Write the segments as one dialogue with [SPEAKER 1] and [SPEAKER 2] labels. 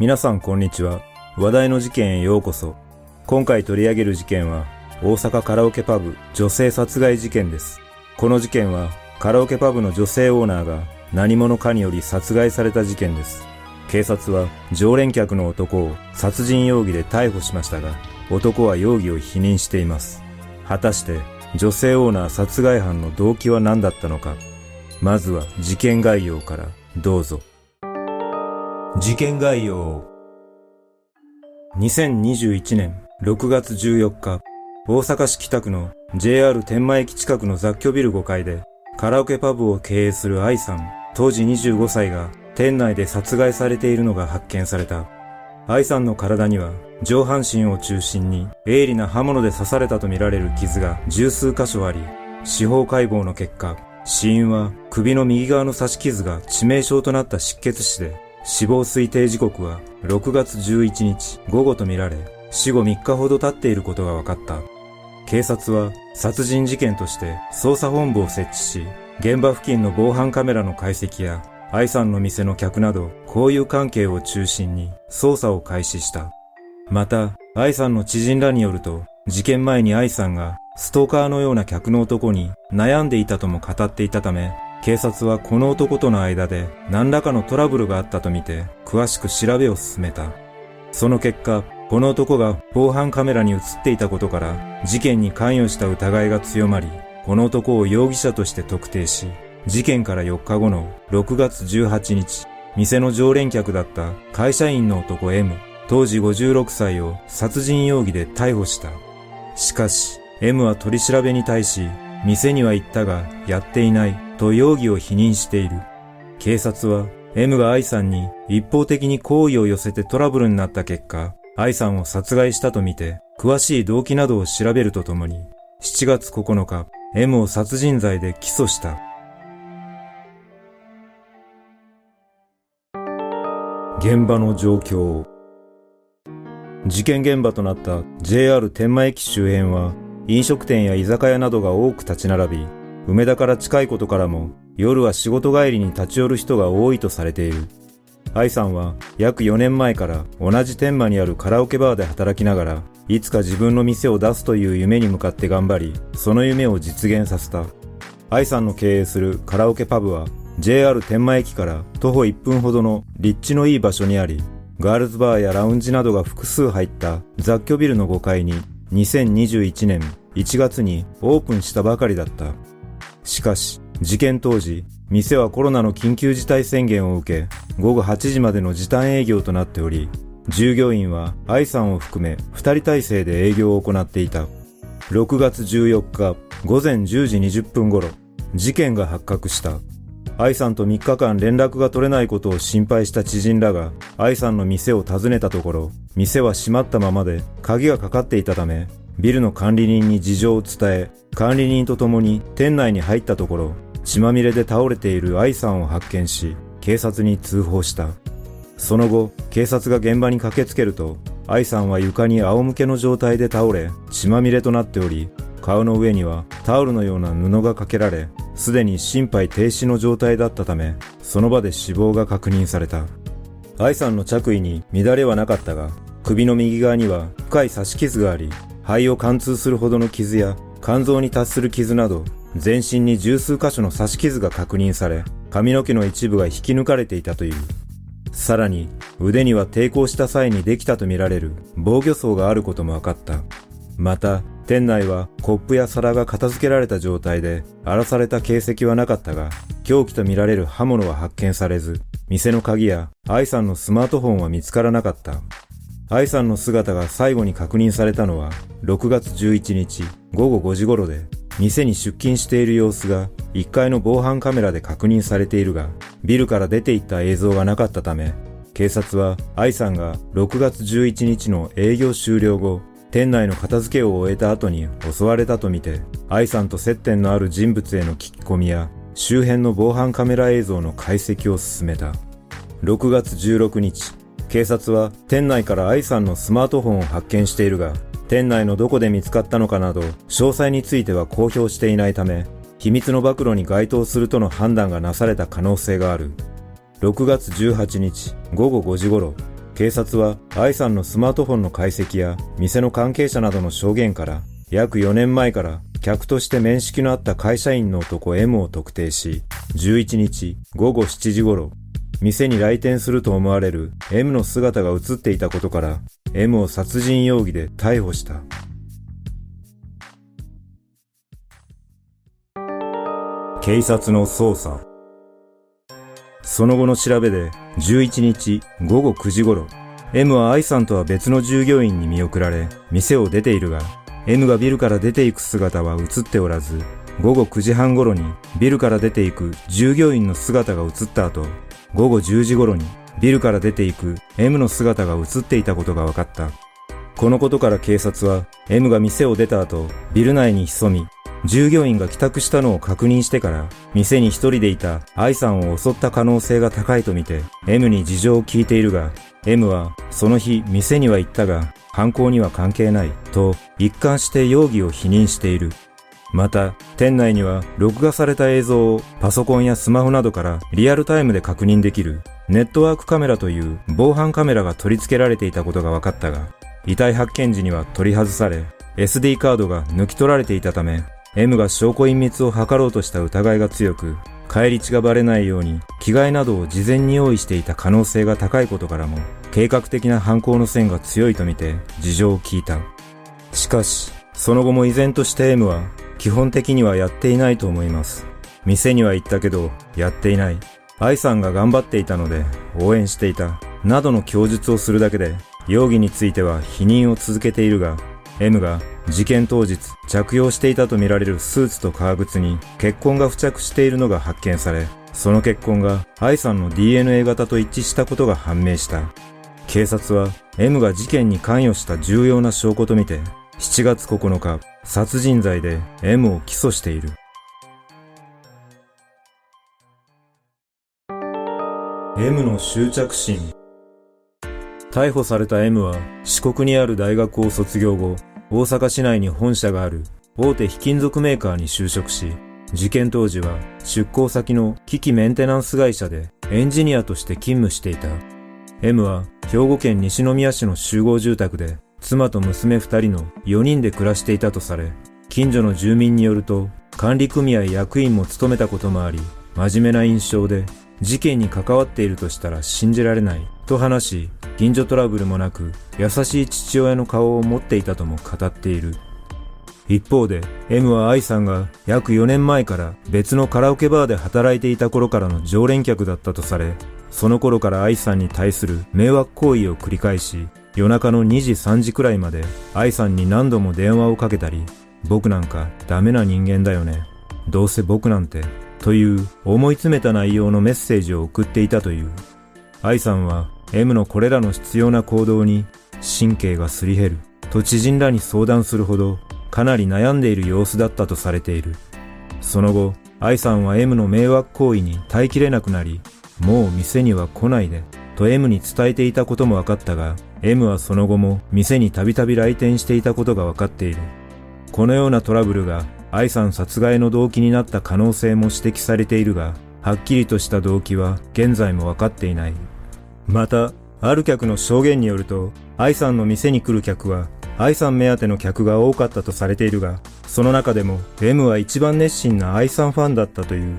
[SPEAKER 1] 皆さんこんにちは。話題の事件へようこそ。今回取り上げる事件は、大阪カラオケパブ女性殺害事件です。この事件は、カラオケパブの女性オーナーが何者かにより殺害された事件です。警察は常連客の男を殺人容疑で逮捕しましたが、男は容疑を否認しています。果たして女性オーナー殺害犯の動機は何だったのか。まずは事件概要からどうぞ。事件概要2021年6月14日、大阪市北区の JR 天満駅近くの雑居ビル5階で、カラオケパブを経営する愛さん、当時25歳が店内で殺害されているのが発見された。愛さんの体には上半身を中心に鋭利な刃物で刺されたとみられる傷が十数箇所あり、司法解剖の結果、死因は首の右側の刺し傷が致命傷となった失血死で、死亡推定時刻は6月11日午後とみられ、死後3日ほど経っていることが分かった。警察は殺人事件として捜査本部を設置し、現場付近の防犯カメラの解析や、愛さんの店の客など、交友関係を中心に捜査を開始した。また、愛さんの知人らによると、事件前に愛さんがストーカーのような客の男に悩んでいたとも語っていたため、警察はこの男との間で何らかのトラブルがあったとみて詳しく調べを進めた。その結果、この男が防犯カメラに映っていたことから事件に関与した疑いが強まり、この男を容疑者として特定し、事件から4日後の6月18日、店の常連客だった会社員の男 M、当時56歳を殺人容疑で逮捕した。しかし、M は取り調べに対し、店には行ったがやっていないと容疑を否認している。警察は M が愛さんに一方的に好意を寄せてトラブルになった結果、愛さんを殺害したとみて、詳しい動機などを調べるとともに、7月9日、M を殺人罪で起訴した。現場の状況事件現場となった JR 天満駅周辺は飲食店や居酒屋などが多く立ち並び梅田から近いことからも夜は仕事帰りに立ち寄る人が多いとされている。愛さんは約4年前から同じ天満にあるカラオケバーで働きながら、いつか自分の店を出すという夢に向かって頑張り、その夢を実現させた。愛さんの経営するカラオケパブは、JR 天満駅から徒歩1分ほどの立地のいい場所にあり、ガールズバーやラウンジなどが複数入った雑居ビルの5階に2021年1月にオープンしたばかりだった。しかし、事件当時、店はコロナの緊急事態宣言を受け、午後8時までの時短営業となっており、従業員は愛さんを含め2人体制で営業を行っていた。6月14日午前10時20分頃、事件が発覚した。愛さんと3日間連絡が取れないことを心配した知人らが愛さんの店を訪ねたところ、店は閉まったままで鍵がかかっていたため、ビルの管理人に事情を伝え、管理人と共に店内に入ったところ、血まみれで倒れている愛さんを発見し、警察に通報した。その後、警察が現場に駆けつけると、愛さんは床に仰向けの状態で倒れ、血まみれとなっており、顔の上にはタオルのような布がかけられ、すでに心肺停止の状態だったため、その場で死亡が確認された。愛さんの着衣に乱れはなかったが、首の右側には深い刺し傷があり、肺を貫通するほどの傷や肝臓に達する傷など全身に十数箇所の刺し傷が確認され髪の毛の一部が引き抜かれていたというさらに腕には抵抗した際にできたとみられる防御層があることも分かったまた店内はコップや皿が片付けられた状態で荒らされた形跡はなかったが凶器とみられる刃物は発見されず店の鍵や愛さんのスマートフォンは見つからなかった。愛さんの姿が最後に確認されたのは6月11日午後5時頃で店に出勤している様子が1階の防犯カメラで確認されているがビルから出ていった映像がなかったため警察は愛さんが6月11日の営業終了後店内の片付けを終えた後に襲われたとみて愛さんと接点のある人物への聞き込みや周辺の防犯カメラ映像の解析を進めた6月16日警察は店内から愛さんのスマートフォンを発見しているが、店内のどこで見つかったのかなど、詳細については公表していないため、秘密の暴露に該当するとの判断がなされた可能性がある。6月18日午後5時頃、警察は愛さんのスマートフォンの解析や店の関係者などの証言から約4年前から客として面識のあった会社員の男 M を特定し、11日午後7時頃、店に来店すると思われる M の姿が映っていたことから、M を殺人容疑で逮捕した。警察の捜査。その後の調べで、11日午後9時頃、M は愛さんとは別の従業員に見送られ、店を出ているが、M がビルから出ていく姿は映っておらず、午後9時半頃にビルから出ていく従業員の姿が映った後、午後10時頃にビルから出ていく M の姿が映っていたことが分かった。このことから警察は M が店を出た後、ビル内に潜み、従業員が帰宅したのを確認してから、店に一人でいた愛さんを襲った可能性が高いとみて、M に事情を聞いているが、M はその日店には行ったが、犯行には関係ないと一貫して容疑を否認している。また、店内には録画された映像をパソコンやスマホなどからリアルタイムで確認できるネットワークカメラという防犯カメラが取り付けられていたことが分かったが、遺体発見時には取り外され、SD カードが抜き取られていたため、M が証拠隠滅を図ろうとした疑いが強く、帰り血がバレないように着替えなどを事前に用意していた可能性が高いことからも、計画的な犯行の線が強いとみて事情を聞いた。しかし、その後も依然として M は基本的にはやっていないと思います。店には行ったけど、やっていない。愛さんが頑張っていたので、応援していた。などの供述をするだけで、容疑については否認を続けているが、M が事件当日着用していたとみられるスーツと革靴に血痕が付着しているのが発見され、その血痕が愛さんの DNA 型と一致したことが判明した。警察は M が事件に関与した重要な証拠とみて7月9日殺人罪で M を起訴している。M の執着心逮捕された M は四国にある大学を卒業後、大阪市内に本社がある大手非金属メーカーに就職し、事件当時は出向先の機器メンテナンス会社でエンジニアとして勤務していた。M は兵庫県西宮市の集合住宅で妻と娘二人の4人で暮らしていたとされ、近所の住民によると管理組合役員も務めたこともあり、真面目な印象で事件に関わっているとしたら信じられないと話し、近所トラブルもなく優しい父親の顔を持っていたとも語っている。一方で M は愛さんが約4年前から別のカラオケバーで働いていた頃からの常連客だったとされ、その頃から愛さんに対する迷惑行為を繰り返し、夜中の2時3時くらいまで愛さんに何度も電話をかけたり、僕なんかダメな人間だよね。どうせ僕なんて、という思い詰めた内容のメッセージを送っていたという。愛さんは M のこれらの必要な行動に神経がすり減ると知人らに相談するほどかなり悩んでいる様子だったとされている。その後、愛さんは M の迷惑行為に耐えきれなくなり、もう店には来ないで、と M に伝えていたことも分かったが、M はその後も店にたびたび来店していたことが分かっている。このようなトラブルが愛さん殺害の動機になった可能性も指摘されているが、はっきりとした動機は現在も分かっていない。また、ある客の証言によると、愛さんの店に来る客は、愛さん目当ての客が多かったとされているが、その中でも M は一番熱心な愛さんファンだったという。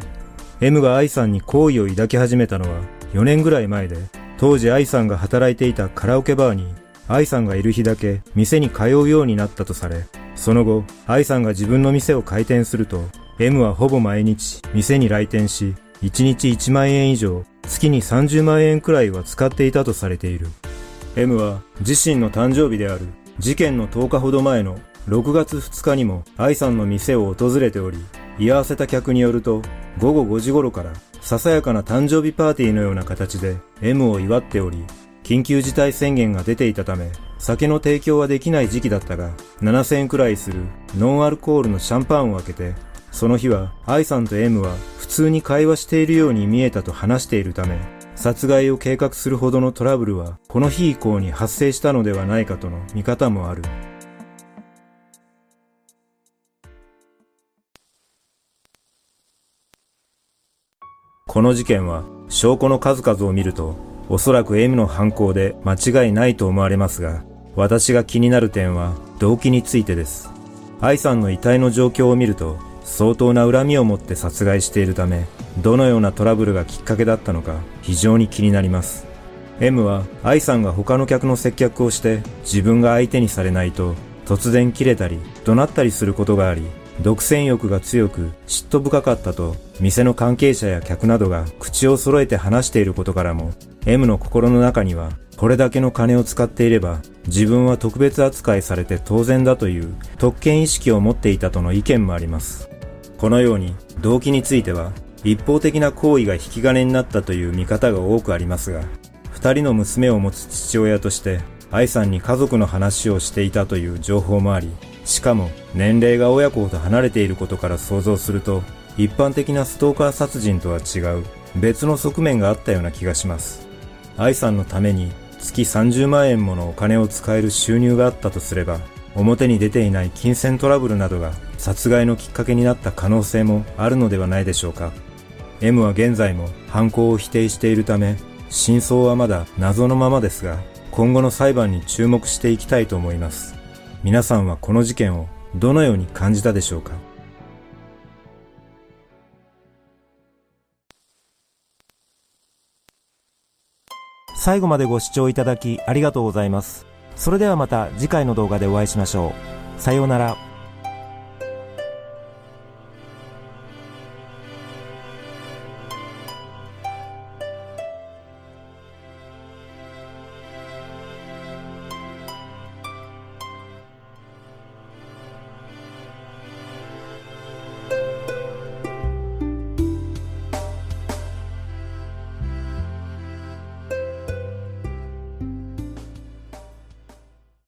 [SPEAKER 1] M が愛さんに好意を抱き始めたのは4年ぐらい前で、当時愛さんが働いていたカラオケバーに愛さんがいる日だけ店に通うようになったとされ、その後、愛さんが自分の店を開店すると、M はほぼ毎日店に来店し、1日1万円以上、月に30万円くらいは使っていたとされている。M は自身の誕生日である事件の10日ほど前の6月2日にも愛さんの店を訪れており、居合わせた客によると、午後5時頃からささやかな誕生日パーティーのような形で M を祝っており、緊急事態宣言が出ていたため、酒の提供はできない時期だったが、7000円くらいするノンアルコールのシャンパンを開けて、その日は愛さんと M は普通に会話しているように見えたと話しているため、殺害を計画するほどのトラブルはこの日以降に発生したのではないかとの見方もある。この事件は証拠の数々を見るとおそらく M の犯行で間違いないと思われますが、私が気になる点は動機についてです。愛さんの遺体の状況を見ると、相当な恨みを持って殺害しているため、どのようなトラブルがきっかけだったのか非常に気になります。M は愛さんが他の客の接客をして自分が相手にされないと突然切れたり怒鳴ったりすることがあり、独占欲が強く嫉妬深かったと店の関係者や客などが口を揃えて話していることからも M の心の中にはこれだけの金を使っていれば自分は特別扱いされて当然だという特権意識を持っていたとの意見もあります。このように動機については一方的な行為が引き金になったという見方が多くありますが、二人の娘を持つ父親として愛さんに家族の話をしていたという情報もあり、しかも年齢が親子と離れていることから想像すると、一般的なストーカー殺人とは違う別の側面があったような気がします。愛さんのために月30万円ものお金を使える収入があったとすれば、表に出ていない金銭トラブルなどが殺害のきっかけになった可能性もあるのではないでしょうか。M は現在も犯行を否定しているため、真相はまだ謎のままですが、今後の裁判に注目していきたいと思います。皆さんはこの事件をどのように感じたでしょうか
[SPEAKER 2] 最後までご視聴いただきありがとうございます。それではまた次回の動画でお会いしましょう。さようなら。